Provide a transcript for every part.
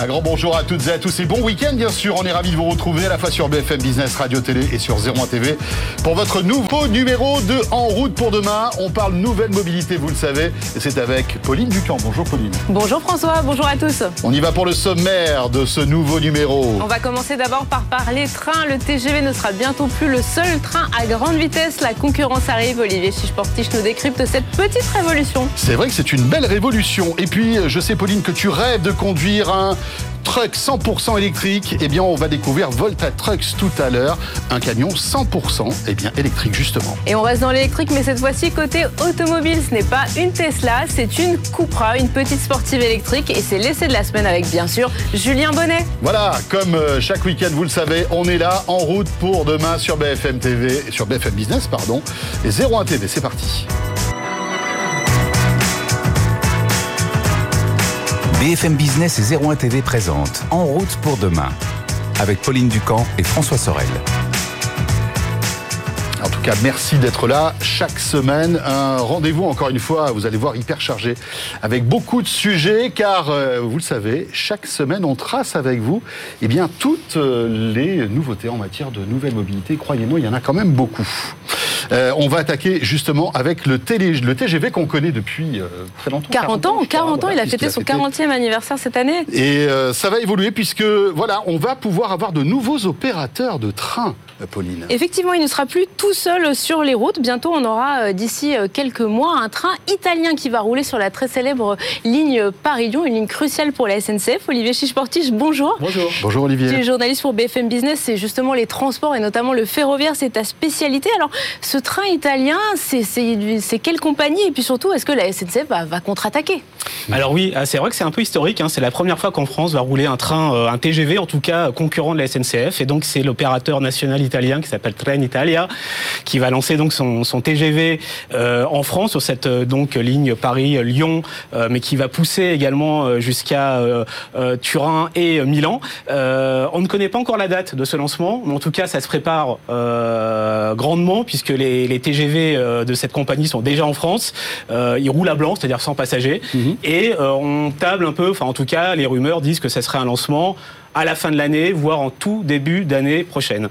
Un grand bonjour à toutes et à tous et bon week-end bien sûr. On est ravis de vous retrouver à la fois sur BFM Business Radio Télé et sur 01 TV pour votre nouveau numéro de En route pour demain. On parle nouvelle mobilité, vous le savez, et c'est avec Pauline Ducamp. Bonjour Pauline. Bonjour François, bonjour à tous. On y va pour le sommaire de ce nouveau numéro. On va commencer d'abord par parler train. Le TGV ne sera bientôt plus le seul train à grande vitesse. La concurrence arrive. Olivier Chichportiche nous décrypte cette petite révolution. C'est vrai que c'est une belle révolution. Et puis, je sais Pauline que tu rêves de conduire un truck 100% électrique, eh bien on va découvrir Volta Trucks tout à l'heure, un camion 100% eh bien électrique justement. Et on reste dans l'électrique mais cette fois-ci côté automobile, ce n'est pas une Tesla, c'est une Cupra, une petite sportive électrique et c'est l'essai de la semaine avec bien sûr Julien Bonnet. Voilà, comme euh, chaque week-end vous le savez, on est là en route pour demain sur BFM TV, sur BFM Business pardon, et 01 TV, c'est parti. BFM Business et 01 TV présente En route pour demain avec Pauline Ducamp et François Sorel. En tout cas, merci d'être là chaque semaine. Un rendez-vous, encore une fois, vous allez voir, hyper chargé, avec beaucoup de sujets, car, euh, vous le savez, chaque semaine, on trace avec vous eh bien, toutes euh, les nouveautés en matière de nouvelle mobilité. Croyez-moi, il y en a quand même beaucoup. Euh, on va attaquer justement avec le, le TGV qu'on connaît depuis euh, très longtemps. 40, ans, 40 ans, il a fêté son 40e anniversaire cette année. Et euh, ça va évoluer puisque voilà, on va pouvoir avoir de nouveaux opérateurs de train. Pauline. Effectivement, il ne sera plus tout seul sur les routes. Bientôt, on aura d'ici quelques mois un train italien qui va rouler sur la très célèbre ligne Paris-Lyon, une ligne cruciale pour la SNCF. Olivier Chichportiche, bonjour. Bonjour. Bonjour Olivier. Tu es journaliste pour BFM Business, c'est justement les transports et notamment le ferroviaire, c'est ta spécialité. Alors, ce train italien, c'est quelle compagnie Et puis surtout, est-ce que la SNCF va, contre-attaquer Alors oui, ah, c'est vrai que c'est un peu historique. Hein. C'est la première fois qu'en France va rouler un train, euh, un TGV en tout cas, concurrent de la SNCF. Et donc c'est l'opérateur national italien qui s'appelle Trenitalia qui va lancer donc son, TGV euh, en France sur cette euh, donc ligne Paris-Lyon, mais qui va pousser également jusqu'à Turin et Milan. on ne connaît pas encore la date de ce lancement, mais en tout cas ça se prépare grandement puisque les les, TGV euh, de cette compagnie sont déjà en France. Euh, ils roulent à blanc, c'est-à-dire sans passagers. Mhm. Et euh, on table un peu, enfin en tout cas, les rumeurs disent que ça serait un lancement à la fin de l'année, voire en tout début d'année prochaine.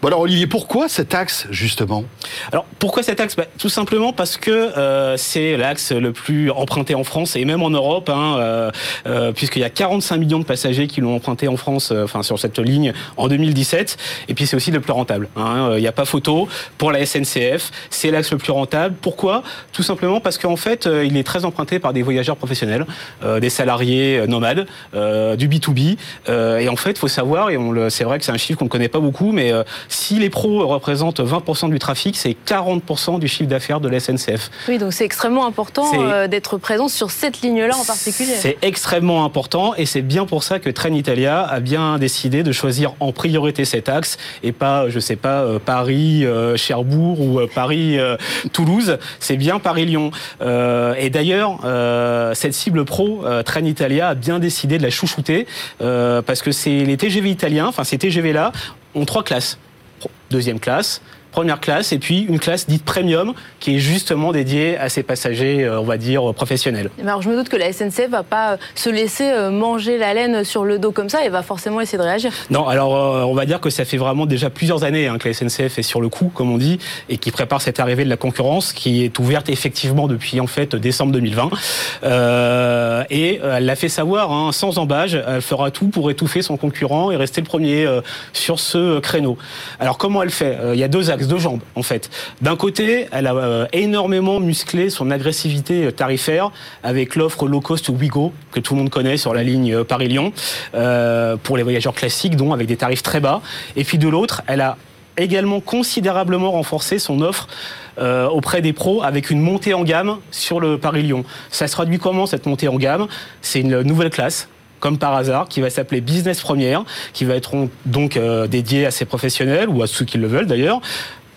Bon alors Olivier, pourquoi cet axe justement? Alors pourquoi cet axe? Bah, Tout simplement parce que euh, c'est l'axe le plus emprunté en France et même en Europe, hein, euh, euh, puisqu'il y a 45 millions de passagers qui l'ont emprunté en France, enfin sur cette ligne en 2017. Et puis c'est aussi le plus rentable. Hein. Il n'y a pas photo pour la SNCF. C'est l'axe le plus rentable. Pourquoi? Tout simplement parce qu'en fait, il est très emprunté par des voyageurs professionnels, des salariés nomades, du B2B. et en fait, faut savoir, et c'est vrai que c'est un chiffre qu'on ne connaît pas beaucoup, mais euh, si les pros représentent 20% du trafic, c'est 40% du chiffre d'affaires de la SNCF. Oui, donc c'est extrêmement important euh, d'être présent sur cette ligne-là en particulier. C'est extrêmement important et c'est bien pour ça que Trenitalia a bien décidé de choisir en priorité cet axe et pas, je sais pas, euh, Paris, Cherbourg ou Paris, Toulouse. C'est bien Paris-Lyon. et d'ailleurs, cette cible pro, Trenitalia a bien décidé de la chouchouter parce que les TGV italiens, enfin ces TGV-là, ont trois classes. Deuxième classe, première classe et puis une classe dite premium qui est justement dédiée à ces passagers, euh, on va dire, professionnels. Alors je me doute que la SNCF va pas euh, se laisser euh, manger la laine sur le dos comme ça et va forcément essayer de réagir. Non, alors on va dire que ça fait vraiment déjà plusieurs années hein, que la SNCF est sur le coup, comme on dit, et qui prépare cette arrivée de la concurrence qui est ouverte effectivement depuis en fait décembre 2020. et elle l'a fait savoir, hein, sans embâge, elle fera tout pour étouffer son concurrent et rester le premier sur ce créneau. Alors comment elle fait? Il y a deux axes deux jambes en fait. D'un côté, elle a euh, énormément musclé son agressivité euh, tarifaire avec l'offre low cost Wigo que tout le monde connaît sur la ligne euh, Paris-Lyon pour les voyageurs classiques, dont avec des tarifs très bas. Et puis de l'autre, elle a également considérablement renforcé son offre auprès des pros avec une montée en gamme sur le Paris-Lyon. Ça se traduit comment cette montée en gamme? C'est une nouvelle classe comme par hasard, qui va s'appeler Business Première, qui va être donc euh, dédié à ces professionnels ou à ceux qui le veulent d'ailleurs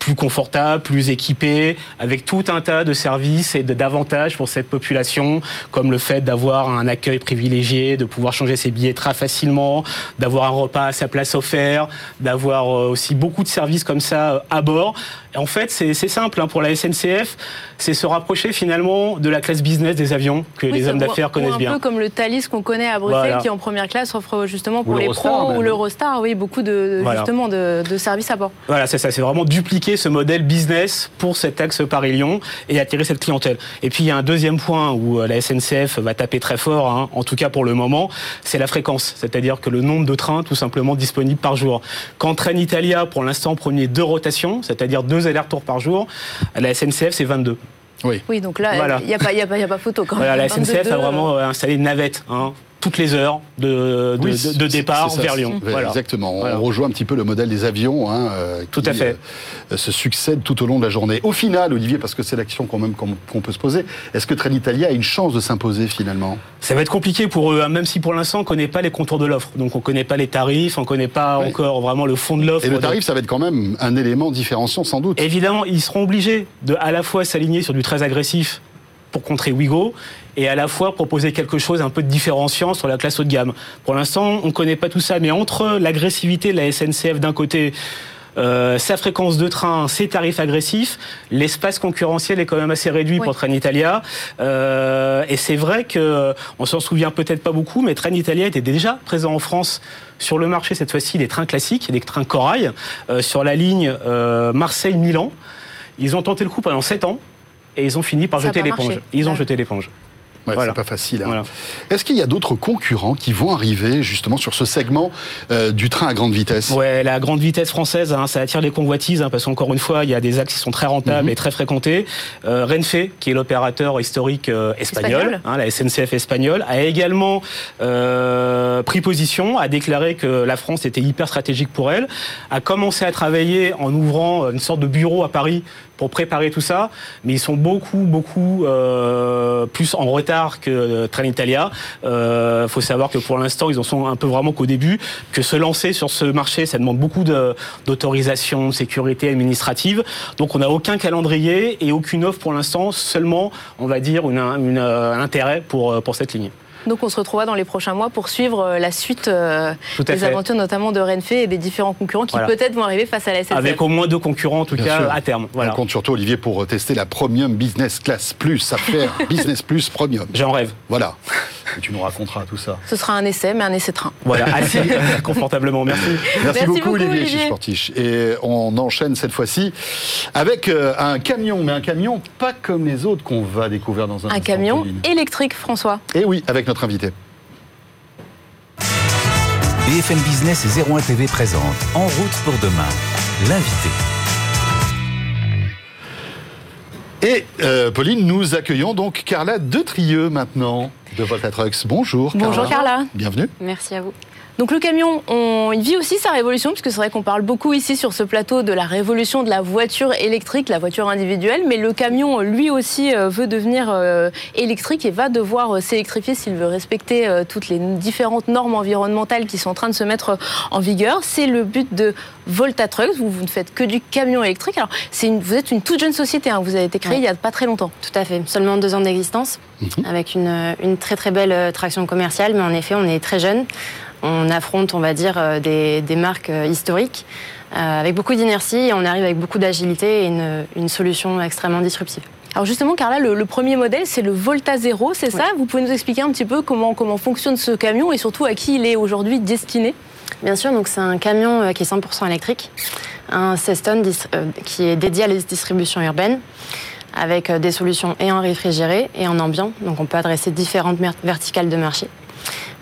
plus confortable, plus équipé, avec tout un tas de services et d'avantages pour cette population, comme le fait d'avoir un accueil privilégié, de pouvoir changer ses billets très facilement, d'avoir un repas à sa place offert, d'avoir euh, aussi beaucoup de services comme ça euh, à bord. Et en fait, c'est simple hein, pour la SNCF, c'est se rapprocher finalement de la classe business des avions que les hommes d'affaires connaissent bien. Un peu comme le Thalys qu'on connaît à Bruxelles, qui en première classe offre justement pour les pros ou l'Eurostar, oui, beaucoup de justement de, de, services à bord. Voilà, c'est ça, c'est vraiment dupliquer ce modèle business pour cet axe Paris-Lyon et attirer cette clientèle. Et puis il y a un deuxième point où euh, la SNCF va taper très fort, hein, en tout cas pour le moment, c'est la fréquence, c'est-à-dire que le nombre de trains tout simplement disponibles par jour. Quand Train Italia, pour l'instant, premier deux rotations, c'est-à-dire deux allers-retours par jour, la SNCF c'est 22. Oui. oui, donc là, il n'y a, pas, a, a, pas photo quand même. la SNCF a vraiment euh, installé une navette. Hein, toutes les heures de, de, départ vers Lyon. Exactement. On rejoint un petit peu le modèle des avions. Hein, euh, tout à fait. Euh, se succèdent tout au long de la journée. Au final, Olivier, parce que c'est l'action qu'on qu'on peut se poser, est-ce que Trenitalia a une chance de s'imposer finalement? Ça va être compliqué pour eux, hein, même si pour l'instant on ne connaît pas les contours de l'offre. Donc on ne connaît pas les tarifs, on ne connaît pas encore vraiment le fond de l'offre. Et le tarif, ça va être quand même un élément différenciant sans doute. Évidemment, ils seront obligés de à la fois s'aligner sur du très agressif pour contrer Wigo et à la fois proposer quelque chose un peu de différenciant sur la classe haut de gamme. Pour l'instant, on ne connaît pas tout ça, mais entre l'agressivité de la SNCF d'un côté, euh, sa fréquence de train, ses tarifs agressifs, l'espace concurrentiel est quand même assez réduit pour Trenitalia. Euh, et c'est vrai que on s'en souvient peut-être pas beaucoup, mais Trenitalia était déjà présent en France sur le marché cette fois-ci des trains classiques, des trains corail, euh, sur la ligne euh, Marseille-Milan. Ils ont tenté le coup pendant 7 ans et ils ont fini par jeter l'éponge. Ils ont jeté l'éponge. Ouais, C'est pas facile. Hein. Est-ce qu'il y a d'autres concurrents qui vont arriver justement sur ce segment euh, du train à grande vitesse? Ouais, la grande vitesse française, hein, ça attire les convoitises hein, parce qu'encore une fois, il y a des axes qui sont très rentables mhm. et très fréquentés. Euh, Renfe, qui est l'opérateur historique euh, espagnol, la SNCF espagnole, a également euh, pris position, a déclaré que la France était hyper stratégique pour elle, a commencé à travailler en ouvrant une sorte de bureau à Paris pour préparer tout ça, mais ils sont beaucoup, beaucoup euh, plus en retard que Trenitalia. Il euh, faut savoir que pour l'instant, ils en sont un peu vraiment qu'au début, que se lancer sur ce marché, ça demande beaucoup d'autorisation, de, sécurité administrative. Donc on n'a aucun calendrier et aucune offre pour l'instant, seulement, on va dire, un intérêt pour, pour cette ligne. Donc on se retrouvera dans les prochains mois pour suivre euh, la suite euh, des aventures notamment de Renfe et des différents concurrents qui peut-être vont arriver face à la SNCF. Avec au moins deux concurrents en tout cas à terme. On compte surtout Olivier pour tester la Premium Business Class Plus, faire Business Plus Premium. J'en rêve. Voilà. Et tu nous raconteras tout ça. Ce sera un essai, mais un essai train. Voilà, assez confortablement. Merci. Merci, beaucoup, Olivier, Sportiche. Et on enchaîne cette fois-ci avec euh, un camion, mais un camion pas comme les autres qu'on va découvrir dans un Un camion électrique, François. Et oui, avec notre invité. BFM Business et 01 TV présente En route pour demain, l'invité. Et euh, Pauline, nous accueillons donc Carla Detrieux maintenant de Volta Trucks. Bonjour. Bonjour Carla. Bienvenue. Merci à vous. Donc le camion, on, il vit aussi sa révolution, puisque c'est vrai qu'on parle beaucoup ici sur ce plateau de la révolution de la voiture électrique, la voiture individuelle, mais le camion, lui aussi, euh, veut devenir euh, électrique et va devoir euh, s'électrifier s'il veut respecter toutes les différentes normes environnementales qui sont en train de se mettre en vigueur. C'est le but de Volta Trucks. Vous, vous ne faites que du camion électrique. Alors, une, vous êtes une toute jeune société, hein. vous avez été créée il n'y a pas très longtemps. Tout à fait, seulement deux ans d'existence, mhm. avec une, une très très belle traction commerciale, mais en effet, on est très jeune on affronte, on va dire, euh, des, marques euh, historiques. Euh, avec beaucoup d'inertie et on arrive avec beaucoup d'agilité et une, solution extrêmement disruptive. Alors justement, Carla, le, premier modèle, c'est le Volta Zero, c'est ça? Vous pouvez nous expliquer un petit peu comment, comment fonctionne ce camion et surtout à qui il est aujourd'hui destiné? Bien sûr, donc c'est un camion qui est 100% électrique, un 16 tonnes qui est dédié à la distribution urbaine avec des solutions et en réfrigéré et en ambiant, donc on peut adresser différentes verticales de marché.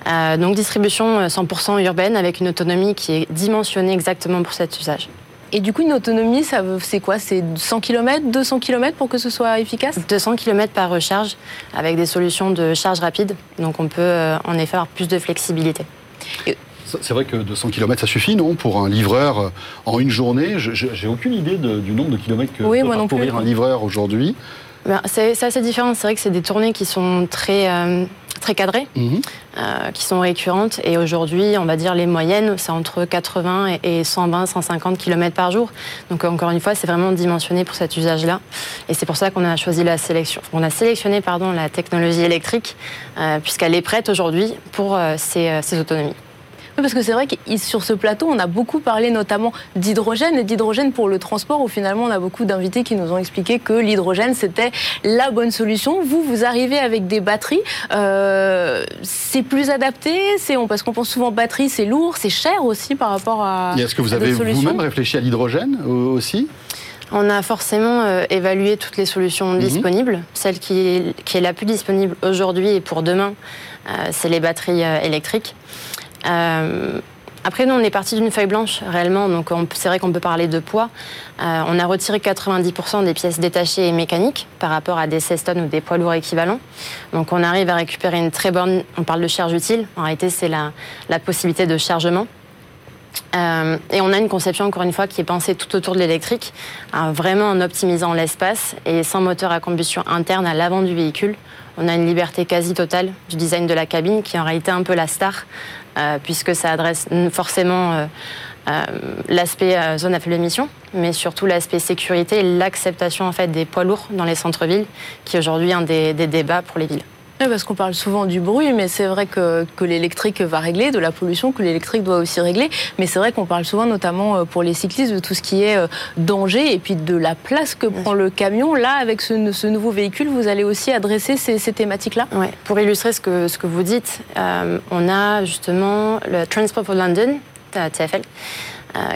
Euh, donc distribution 100% euh, urbaine avec une autonomie qui est dimensionnée exactement pour cet usage. Et du coup, une autonomie, c'est quoi? C'est 100 km, 200 km pour que ce soit efficace? 200 km par recharge avec des solutions de charge rapide. Donc on peut euh, en effet avoir plus de flexibilité. C'est vrai que 200 km, ça suffit, non Pour un livreur en une journée? J'ai aucune idée du nombre de kilomètres que oui, peut parcourir un livreur aujourd'hui. Ben, c'est assez différent. C'est vrai que c'est des tournées qui sont très, très cadrées, mhm. qui sont récurrentes. Et aujourd'hui, on va dire les moyennes, c'est entre 80 et 120, 150 km par jour. Donc encore une fois, c'est vraiment dimensionné pour cet usage-là. Et c'est pour ça qu'on a choisi la sélection. On a sélectionné pardon, la technologie électrique, puisqu'elle est prête aujourd'hui pour ces autonomies parce que c'est vrai que sur ce plateau, on a beaucoup parlé notamment d'hydrogène et d'hydrogène pour le transport, où finalement on a beaucoup d'invités qui nous ont expliqué que l'hydrogène c'était la bonne solution. Vous, vous arrivez avec des batteries, euh, c'est plus adapté, c'est parce qu'on pense souvent batterie, c'est lourd, c'est cher aussi par rapport à. Est-ce que vous avez vous-même réfléchi à l'hydrogène aussi? On a forcément euh, évalué toutes les solutions mhm. disponibles. Celle qui est, qui est, la plus disponible aujourd'hui et pour demain, euh, c'est les batteries électriques. Euh, après, nous, on est parti d'une feuille blanche, réellement, donc c'est vrai qu'on peut parler de poids. Euh, on a retiré 90% des pièces détachées et mécaniques par rapport à des 16 tonnes ou des poids lourds équivalents. Donc on arrive à récupérer une très bonne, on parle de charge utile, en réalité c'est la, possibilité de chargement. Euh, et on a une conception, encore une fois, qui est pensée tout autour de l'électrique, vraiment en optimisant l'espace et sans moteur à combustion interne à l'avant du véhicule. On a une liberté quasi totale du design de la cabine, qui est en réalité un peu la star puisque ça adresse forcément euh, euh, l'aspect zone à faible émission, mais surtout l'aspect sécurité et l'acceptation en fait des poids lourds dans les centres-villes, qui est aujourd'hui un des débats pour les villes parce qu'on parle souvent du bruit, mais c'est vrai que, l'électrique va régler, de la pollution que l'électrique doit aussi régler. Mais c'est vrai qu'on parle souvent, notamment euh, pour les cyclistes, de tout ce qui est euh, danger et puis de la place que prend le camion. Là, avec ce, nouveau véhicule, vous allez aussi adresser ces, thématiques-là? Pour illustrer ce que, ce que vous dites, euh, on a justement le Transport for London, TFL,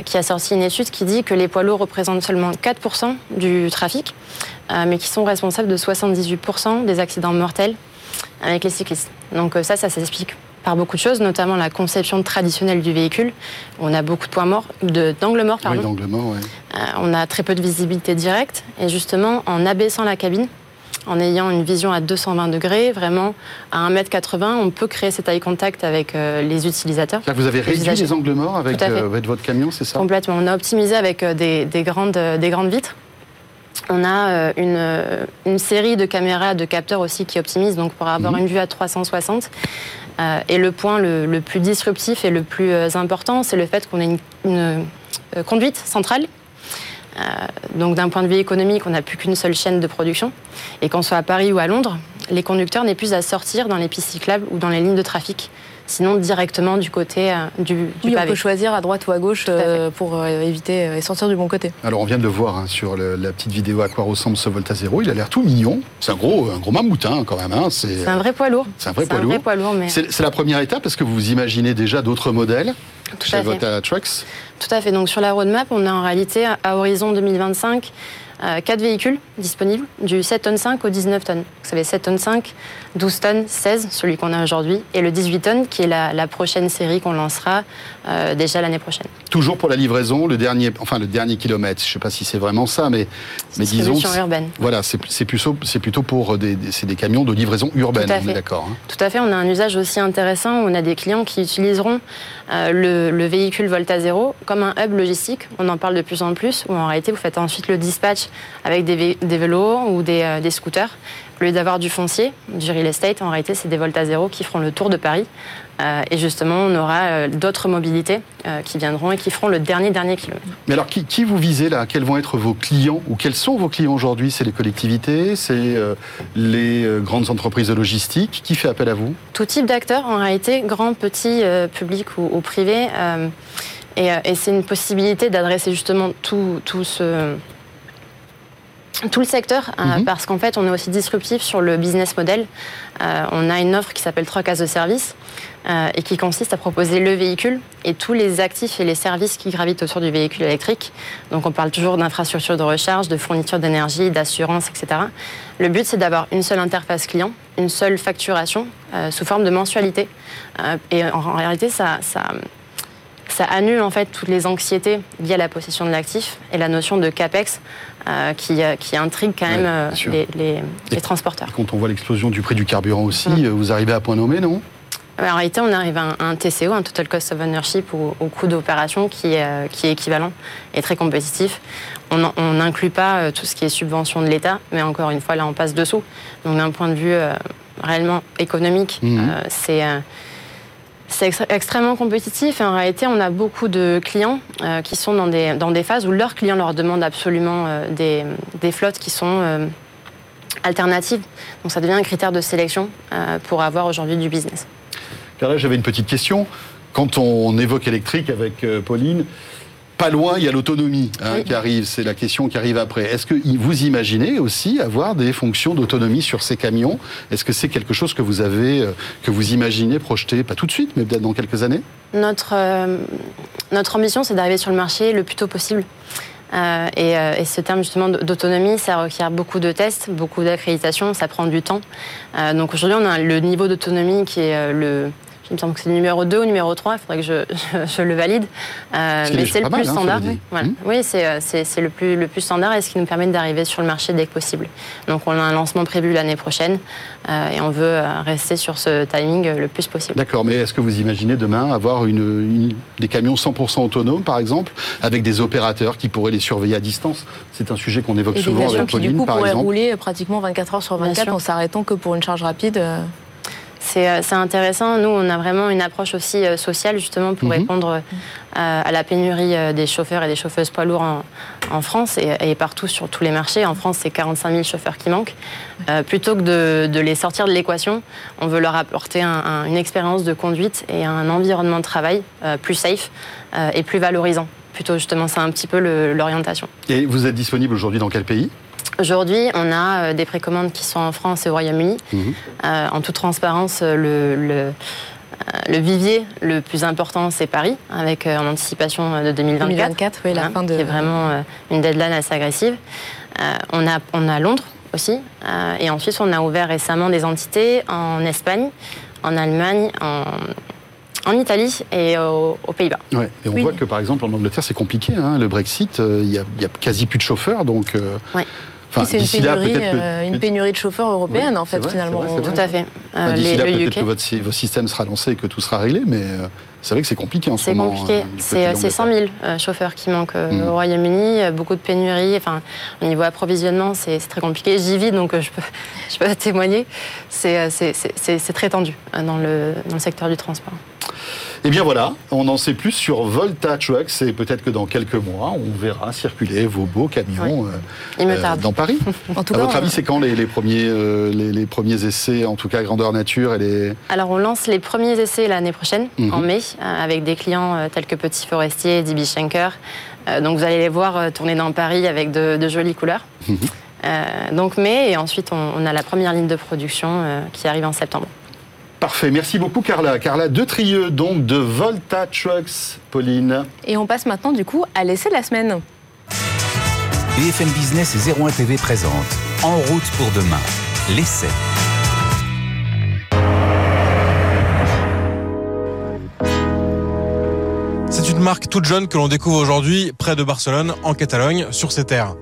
qui a sorti une étude qui dit que les poids lourds représentent seulement 4% du trafic, mais qui sont responsables de 78% des accidents mortels avec les cyclistes. Donc euh, ça, ça s'explique par beaucoup de choses, notamment la conception traditionnelle du véhicule. On a beaucoup de points morts, d'angles morts, pardon. Oui, morts, oui. Euh, on a très peu de visibilité directe. Et justement, en abaissant la cabine, en ayant une vision à 220 degrés, vraiment à 1m80, on peut créer cet eye contact avec euh, les utilisateurs. vous avez réduit les, angles morts avec, votre camion, c'est ça? Complètement. On a optimisé avec des, grandes, des grandes vitres on a euh, euh, une, série de caméras, de capteurs aussi qui optimisent, donc pour avoir mhm. une vue à 360. Euh, et le point le, plus disruptif et le plus important, c'est le fait qu'on ait une, conduite centrale. donc d'un point de vue économique, on n'a plus qu'une seule chaîne de production. Et qu'on soit à Paris ou à Londres, les conducteurs n'aient plus à sortir dans les pistes cyclables ou dans les lignes de trafic sinon directement du côté euh, du, du oui, on peut choisir à droite ou à gauche euh, pour euh, éviter et sortir du bon côté. Alors on vient de le voir hein, sur la petite vidéo à quoi ressemble ce Volta Zero. Il a l'air tout mignon. C'est un gros, un gros mammouth hein, quand même. Hein. C'est un vrai poids lourd. C'est un vrai poids lourd. lourd mais... C'est la première étape parce que vous imaginez déjà d'autres modèles Tout chez Volta Trucks. Tout à fait. Donc sur la roadmap, on a en réalité à horizon 2025 4 véhicules disponibles, du 7 tonnes 5 au 19 tonnes. Vous savez, 7 tonnes 5, 12 tonnes, 16, celui qu'on a aujourd'hui, et le 18 tonnes, qui est la, prochaine série qu'on lancera euh, déjà l'année prochaine. Toujours pour la livraison, le dernier, enfin le dernier kilomètre. Je ne sais pas si c'est vraiment ça, mais, mais disons. urbaine. Voilà, c'est plutôt, plutôt pour des, des, camions de livraison urbaine, on est d'accord. Hein. Tout à fait, on a un usage aussi intéressant. On a des clients qui utiliseront euh, le, véhicule Volta Zero comme un hub logistique. On en parle de plus en plus, où en réalité, vous faites ensuite le dispatch avec des, vélos ou des, euh, des scooters. Au lieu d'avoir du foncier, du real estate, en réalité, c'est des Volta Zero qui feront le tour de Paris. Euh, et justement, on aura euh, d'autres mobilités qui viendront et qui feront le dernier, dernier kilomètre. Mais alors, qui, qui, vous visez là? Quels vont être vos clients Ou quels sont vos clients aujourd'hui? C'est les collectivités C'est les grandes entreprises de logistique? Qui fait appel à vous? Tout type d'acteurs, en réalité, grand, petit, public ou, ou privé. et, et c'est une possibilité d'adresser justement tout, tout ce tout le secteur, euh, mhm. parce qu'en fait, on est aussi disruptif sur le business model. Euh, on a une offre qui s'appelle 3 cases de service euh, et qui consiste à proposer le véhicule et tous les actifs et les services qui gravitent autour du véhicule électrique. Donc, on parle toujours d'infrastructure de recharge, de fourniture d'énergie, d'assurance, etc. Le but, c'est d'avoir une seule interface client, une seule facturation sous forme de mensualité. et en, réalité, ça, ça ça annule en fait toutes les anxiétés liées à la possession de l'actif et la notion de capex euh, qui, euh, qui, intrigue quand même euh, les, les, transporteurs. Quand on voit l'explosion du prix du carburant aussi, mm. vous arrivez à point nommé, non? En réalité, on arrive à un, TCO, un Total Cost of Ownership, au, coût d'opération qui, est, qui est équivalent et très compétitif. On n'inclut pas tout ce qui est subvention de l'État, mais encore une fois, là, on passe dessous. Donc, d'un point de vue réellement économique. Euh, c'est c'est extrêmement compétitif et en réalité, on a beaucoup de clients euh, qui sont dans des, dans des phases où leurs clients leur demandent absolument euh, des, flottes qui sont euh, alternatives. Donc ça devient un critère de sélection pour avoir aujourd'hui du business. Carla, j'avais une petite question. Quand on évoque électrique avec Pauline, pas loin, il y a l'autonomie hein, Oui. qui arrive. C'est la question qui arrive après. Est-ce que vous imaginez aussi avoir des fonctions d'autonomie sur ces camions? Est-ce que c'est quelque chose que vous avez, euh, que vous imaginez projeter, pas tout de suite, mais peut-être dans quelques années? Notre, euh, notre ambition, c'est d'arriver sur le marché le plus tôt possible. Euh, et, euh, et ce terme justement d'autonomie, ça requiert beaucoup de tests, beaucoup d'accréditation, ça prend du temps. Euh, donc aujourd'hui, on a le niveau d'autonomie qui est le. Il me semble que c'est le numéro 2 ou numéro 3, il faudrait que je, je- je le valide. Euh, mais c'est le plus mal, hein, standard. oui. Voilà. Oui, c'est euh, c'est- c'est le plus, le plus standard et ce qui nous permet d'arriver sur le marché dès que possible. Donc on a un lancement prévu l'année prochaine euh, et on veut rester sur ce timing le plus possible. D'accord, mais est-ce que vous imaginez demain avoir une, une- des camions 100% autonomes, par exemple, avec des opérateurs qui pourraient les surveiller à distance? C'est un sujet qu'on évoque Et souvent avec qui, du Pauline, coup, par pourraient exemple. rouler pratiquement 24 heures sur Bien 24 sûr. en s'arrêtant que pour une charge rapide. Euh. C'est intéressant. Nous, on a vraiment une approche aussi euh, sociale, justement, pour Mhm. répondre euh, à la pénurie des chauffeurs et des chauffeuses poids lourds en, en France et, et partout sur tous les marchés. En France, c'est 45 000 chauffeurs qui manquent. Euh, plutôt que de, de les sortir de l'équation, on veut leur apporter un- un- une expérience de conduite et un environnement de travail euh, plus safe euh, et plus valorisant. Plutôt, justement, c'est un petit peu l'orientation. Et vous êtes disponible aujourd'hui dans quel pays? Aujourd'hui, on a euh, des précommandes qui sont en France et au Royaume-Uni. Mhm. Euh, en toute transparence, euh, le, le, euh, le vivier le plus important, c'est Paris, avec euh, en anticipation euh, de 2024. 2024, oui, la Voilà, fin de. qui est vraiment euh, une deadline assez agressive. Euh, on, a, on a Londres aussi, euh, et ensuite on a ouvert récemment des entités en Espagne, en Allemagne, en, en Italie et au- aux Pays-Bas. Ouais. Et on Oui. voit que par exemple en Angleterre c'est compliqué, hein, le Brexit, euh, il y, a, il y a quasi plus de chauffeurs, donc. euh, Ouais. C'est une là, pénurie, que- euh, une pénurie de chauffeurs européennes, Oui, en fait, vrai, finalement. vrai, Tout à fait. Euh, D'ici là, peut-être que votre, sy- votre système sera lancé et que tout sera réglé, mais euh, c'est vrai que c'est compliqué en ce C'est moment. compliqué. euh, C'est côté c'est 100 d'Angleterre. 000 euh, chauffeurs qui manquent Mhm. au Royaume-Uni, beaucoup de pénuries. Enfin, au niveau approvisionnement, c'est très compliqué. J'y vis, donc je peux, je peux témoigner. C'est très tendu dans le, dans le secteur du transport. Eh bien voilà, on en sait plus sur Volta Trucks et peut-être que dans quelques mois, on verra circuler vos beaux camions euh, Il me euh, tarde. dans Paris. En tout à cas, votre avis, c'est quand les, les premiers, euh, les, les premiers essais, en tout cas grandeur nature et les... Alors, on lance les premiers essais l'année prochaine, Mhm. en mai, avec des clients tels que Petit Forestier, DB Schenker. Donc, vous allez les voir tourner dans Paris avec de, de jolies couleurs. Mhm. Euh, donc, mai, et ensuite, on, on a la première ligne de production euh, qui arrive en septembre. Parfait, merci beaucoup Carla. Carla Detrieux, donc de Volta Trucks, Pauline. Et on passe maintenant, du coup, à l'essai de la semaine. BFM Business et 01 TV présente En route pour demain, l'essai. C'est une marque toute jeune que l'on découvre aujourd'hui près de Barcelone, en Catalogne, sur ces terres.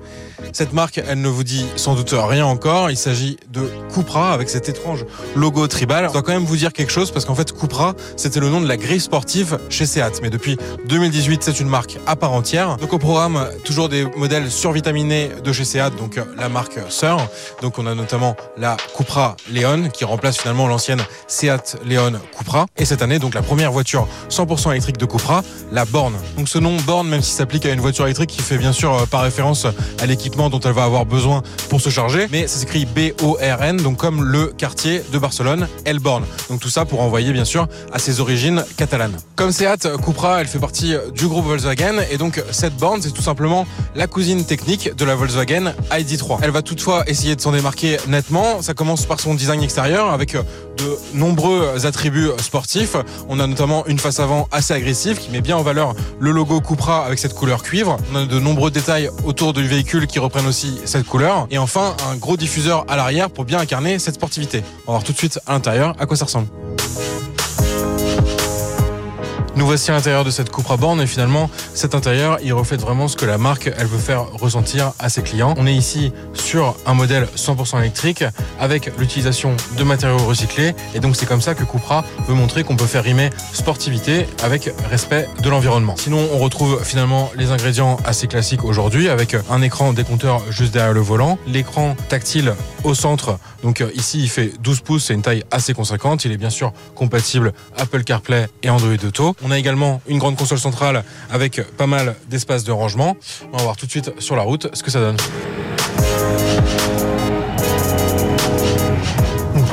Cette marque, elle ne vous dit sans doute rien encore. Il s'agit de Cupra avec cet étrange logo tribal. Je dois quand même vous dire quelque chose parce qu'en fait, Cupra, c'était le nom de la grille sportive chez Seat. Mais depuis 2018, c'est une marque à part entière. Donc au programme, toujours des modèles survitaminés de chez Seat, donc euh, la marque sœur. Donc on a notamment la Cupra Leon qui remplace finalement l'ancienne Seat Leon Cupra. Et cette année, donc la première voiture 100% électrique de Cupra, la Born. Donc ce nom Born, même s'il s'applique à une voiture électrique, qui fait bien sûr euh, par référence à dont elle va avoir besoin pour se charger, mais ça s'écrit B-O-R-N, donc comme le quartier de Barcelone, El Born. Donc tout ça pour envoyer bien sûr à ses origines catalanes. Comme Seat, Cupra, elle fait partie du groupe Volkswagen, et donc cette Born, c'est tout simplement la cousine technique de la Volkswagen ID3. Elle va toutefois essayer de s'en démarquer nettement. Ça commence par son design extérieur avec de nombreux attributs sportifs. On a notamment une face avant assez agressive qui met bien en valeur le logo Cupra avec cette couleur cuivre. On a de nombreux détails autour du véhicule qui reprennent aussi cette couleur. Et enfin, un gros diffuseur à l'arrière pour bien incarner cette sportivité. On va voir tout de suite à l'intérieur à quoi ça ressemble. Nous voici à l'intérieur de cette Cupra Born et finalement cet intérieur il reflète vraiment ce que la marque elle veut faire ressentir à ses clients. On est ici sur un modèle 100% électrique avec l'utilisation de matériaux recyclés et donc c'est comme ça que Cupra veut montrer qu'on peut faire rimer sportivité avec respect de l'environnement. Sinon on retrouve finalement les ingrédients assez classiques aujourd'hui avec un écran décompteur juste derrière le volant, l'écran tactile au centre. Donc ici il fait 12 pouces, c'est une taille assez conséquente. Il est bien sûr compatible Apple CarPlay et Android Auto. On a également une grande console centrale avec pas mal d'espace de rangement. On va voir tout de suite sur la route ce que ça donne.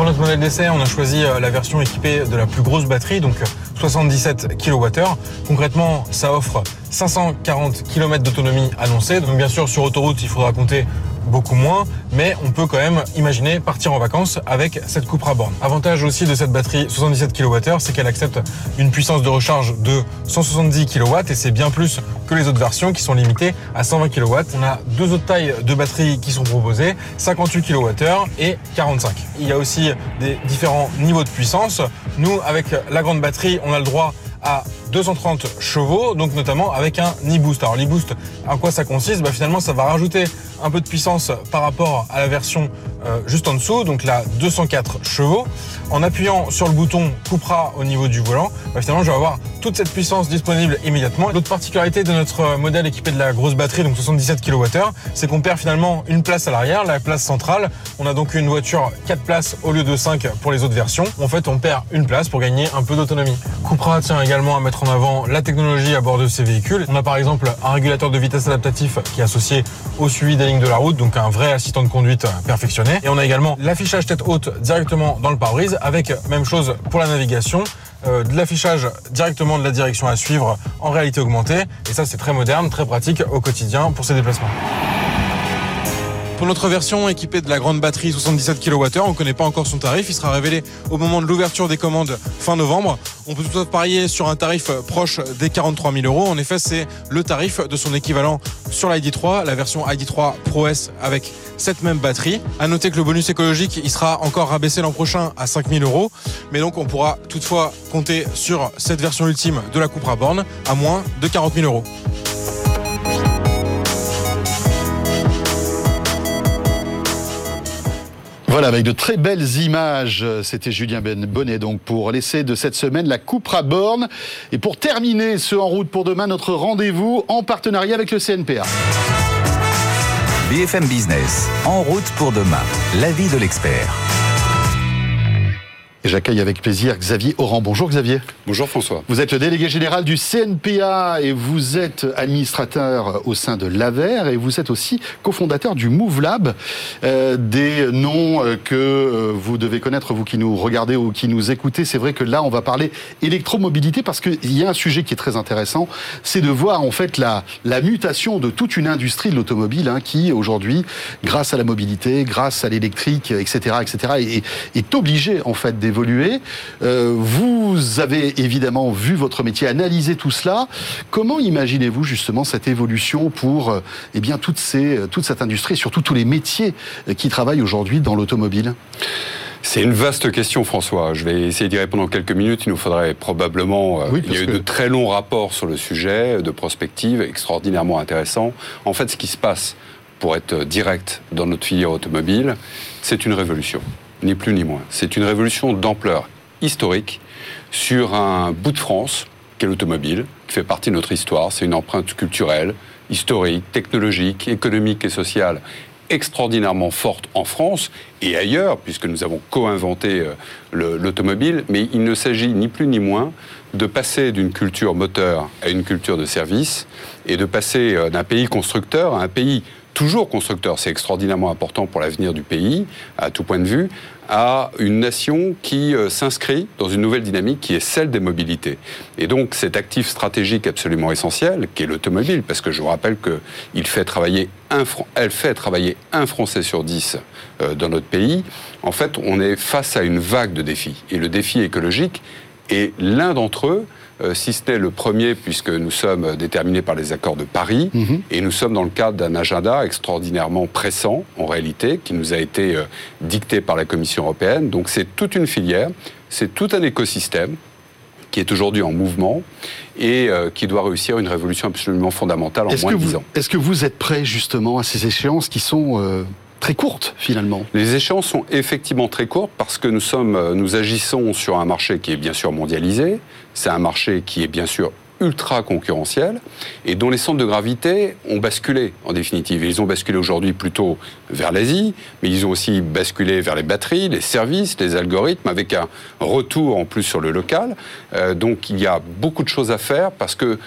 pour notre modèle d'essai, on a choisi euh, la version équipée de la plus grosse batterie, donc 77 kWh. Concrètement, ça offre 540 km d'autonomie annoncée. Donc bien sûr, sur autoroute, il faudra compter beaucoup moins, mais on peut quand même imaginer partir en vacances avec cette Cupra Born. Avantage aussi de cette batterie 77 kWh, c'est qu'elle accepte une puissance de recharge de 170 kW et c'est bien plus que les autres versions qui sont limitées à 120 kW. On a deux autres tailles de batterie qui sont proposées, 58 kWh et 45. Il y a aussi des différents niveaux de puissance. Nous, avec la grande batterie, on a le droit à 230 chevaux, donc notamment avec un e-boost. Alors l'e-boost, à quoi ça consiste? Bah, Finalement, ça va rajouter un peu de puissance par rapport à la version euh, juste en dessous, donc là 204 chevaux. En appuyant sur le bouton Cupra au niveau du volant, bah, finalement je vais avoir toute cette puissance disponible immédiatement. L'autre particularité de notre modèle équipé de la grosse batterie, donc 77 kWh, c'est qu'on perd finalement une place à l'arrière, la place centrale. On a donc une voiture 4 places au lieu de 5 pour les autres versions. En fait, on perd une place pour gagner un peu d'autonomie. Cupra tient également à mettre en avant la technologie à bord de ces véhicules. On a par exemple un régulateur de vitesse adaptatif qui est associé au suivi des lignes de la route, donc un vrai assistant de conduite perfectionné. Et on a également l'affichage tête haute directement dans le pare-brise avec même chose pour la navigation. Euh, de l'affichage directement de la direction à suivre en réalité augmentée. Et ça, c'est très moderne, très pratique au quotidien pour ses déplacements. Pour notre version équipée de la grande batterie 77 kWh, on ne connaît pas encore son tarif. Il sera révélé au moment de l'ouverture des commandes fin novembre. On peut tout parier sur un tarif proche des 43 000 euros. En effet, c'est le tarif de son équivalent sur l'ID3, la version ID3 Pro S avec cette même batterie. À noter que le bonus écologique, il sera encore rabaissé l'an prochain à 5 000 euros. Mais donc, on pourra toutefois compter sur cette version ultime de la Cupra Born à moins de 40 000 euros. Voilà, avec de très belles images. C'était Julien ben Bonnet donc pour l'essai de cette semaine, la Cupra Born. Et pour terminer ce En route pour demain, notre rendez-vous en partenariat avec le CNPA. BFM Business, En route pour demain, l'avis de l'expert. Et j'accueille avec plaisir Xavier Oran. Bonjour Xavier. Bonjour François. Vous êtes le délégué général du CNPA et vous êtes administrateur au sein de l'AVER et vous êtes aussi cofondateur du MoveLab. Euh, des noms euh, que euh, vous devez connaître, vous qui nous regardez ou qui nous écoutez. C'est vrai que là, on va parler électromobilité parce qu'il y a un sujet qui est très intéressant. C'est de voir en fait la, la mutation de toute une industrie de l'automobile hein, qui aujourd'hui, grâce à la mobilité, grâce à l'électrique, etc., etc., est, est obligée en fait évoluer. Euh, vous avez évidemment vu votre métier, analysé tout cela. Comment imaginez-vous justement cette évolution pour euh, eh bien, toutes ces, euh, toute cette industrie, et surtout tous les métiers qui travaillent aujourd'hui dans l'automobile? C'est une vaste question, François. Je vais essayer d'y répondre en quelques minutes. Il nous faudrait probablement. il y a eu de très longs rapports sur le sujet, de prospectives extraordinairement intéressants. En fait, ce qui se passe, pour être direct dans notre filière automobile, c'est une révolution ni plus ni moins. C'est une révolution d'ampleur historique sur un bout de France qu'est l'automobile, qui fait partie de notre histoire. C'est une empreinte culturelle, historique, technologique, économique et sociale extraordinairement forte en France et ailleurs, puisque nous avons co-inventé euh, l'automobile, mais il ne s'agit ni plus ni moins de passer d'une culture moteur à une culture de service et de passer euh, d'un pays constructeur à un pays toujours constructeur, c'est extraordinairement important pour l'avenir du pays, à tout point de vue, à une nation qui euh, s'inscrit dans une nouvelle dynamique qui est celle des mobilités. Et donc cet actif stratégique absolument essentiel, qui est l'automobile, parce que je vous rappelle qu'elle fait travailler un, elle fait travailler un Français sur dix euh, dans notre pays, en fait on est face à une vague de défis. Et le défi écologique est l'un d'entre eux, euh, si ce n'est le premier, puisque nous sommes déterminés par les accords de Paris, mhm. et nous sommes dans le cadre d'un agenda extraordinairement pressant, en réalité, qui nous a été euh, dicté par la Commission européenne. Donc c'est toute une filière, c'est tout un écosystème qui est aujourd'hui en mouvement et euh, qui doit réussir une révolution absolument fondamentale en moins de 10 ans. Est-ce que vous êtes prêt justement à ces échéances qui sont euh, très courtes finalement Les échéances sont effectivement très courtes parce que nous sommes, euh, nous agissons sur un marché qui est bien sûr mondialisé. C'est un marché qui est bien sûr ultra concurrentiels et dont les centres de gravité ont basculé en définitive. Ils ont basculé aujourd'hui plutôt vers l'Asie, mais ils ont aussi basculé vers les batteries, les services, les algorithmes, avec un retour en plus sur le local. Euh, donc il y a beaucoup de choses à faire parce que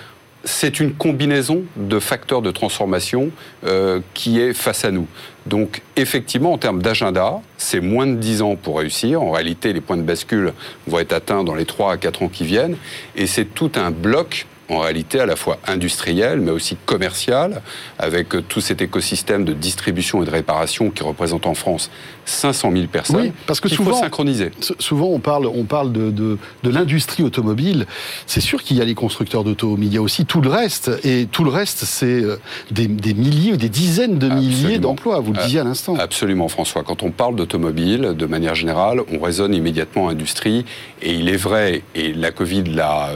c'est une combinaison de facteurs de transformation euh, qui est face à nous. Donc effectivement, en termes d'agenda, c'est moins de 10 ans pour réussir. En réalité, les points de bascule vont être atteints dans les 3 à 4 ans qui viennent. Et c'est tout un bloc en réalité à la fois industriel, mais aussi commercial, avec tout cet écosystème de distribution et de réparation qui représente en France 500 000 personnes. Oui, parce que souvent, faut synchroniser. Souvent, on parle, on parle de, de, de l'industrie automobile. C'est sûr qu'il y a les constructeurs d'auto, mais il y a aussi tout le reste. Et tout le reste, c'est euh, des, des, milliers ou des dizaines de milliers d'emplois, vous le disiez à l'instant. Absolument, François. Quand on parle d'automobile, de manière générale, on raisonne immédiatement industrie. Et il est vrai, et la Covid l'a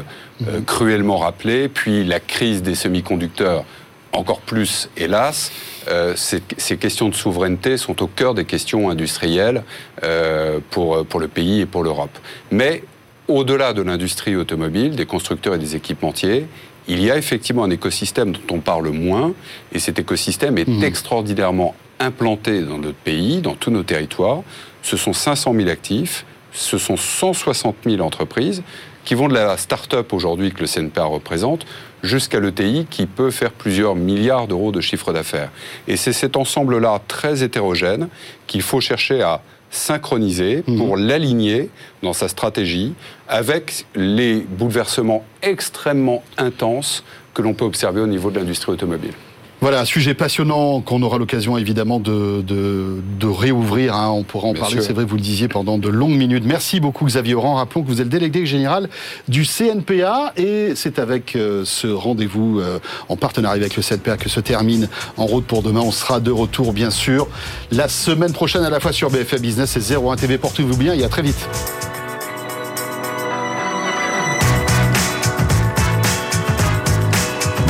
euh, cruellement rappelé, puis la crise des semi-conducteurs encore plus, hélas, euh, ces, questions de souveraineté sont au cœur des questions industrielles euh, pour, pour le pays et pour l'Europe. Mais au-delà de l'industrie automobile, des constructeurs et des équipementiers, il y a effectivement un écosystème dont on parle moins, et cet écosystème est mmh. extraordinairement implanté dans notre pays, dans tous nos territoires. Ce sont 500 000 actifs, ce sont 160 000 entreprises qui vont de la start-up aujourd'hui que le CNPA représente jusqu'à l'ETI qui peut faire plusieurs milliards d'euros de chiffre d'affaires. Et c'est cet ensemble-là très hétérogène qu'il faut chercher à synchroniser mhm. pour l'aligner dans sa stratégie avec les bouleversements extrêmement intenses que l'on peut observer au niveau de l'industrie automobile. Voilà, un sujet passionnant qu'on aura l'occasion évidemment de, de, réouvrir. Hein. On pourra en parler, c'est vrai, vous le disiez, pendant de longues minutes. Merci beaucoup Xavier Oran. Rappelons que vous êtes le délégué général du CNPA et c'est avec euh, ce rendez-vous euh, en partenariat avec le CNPA que se termine En route pour demain. On sera de retour, bien sûr, la semaine prochaine à la fois sur BFM Business et 01 TV. Portez-vous bien et à très vite.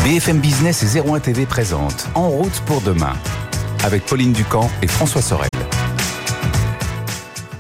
BFM Business et 01 TV présente En route pour demain avec Pauline Ducamp et François Sorel.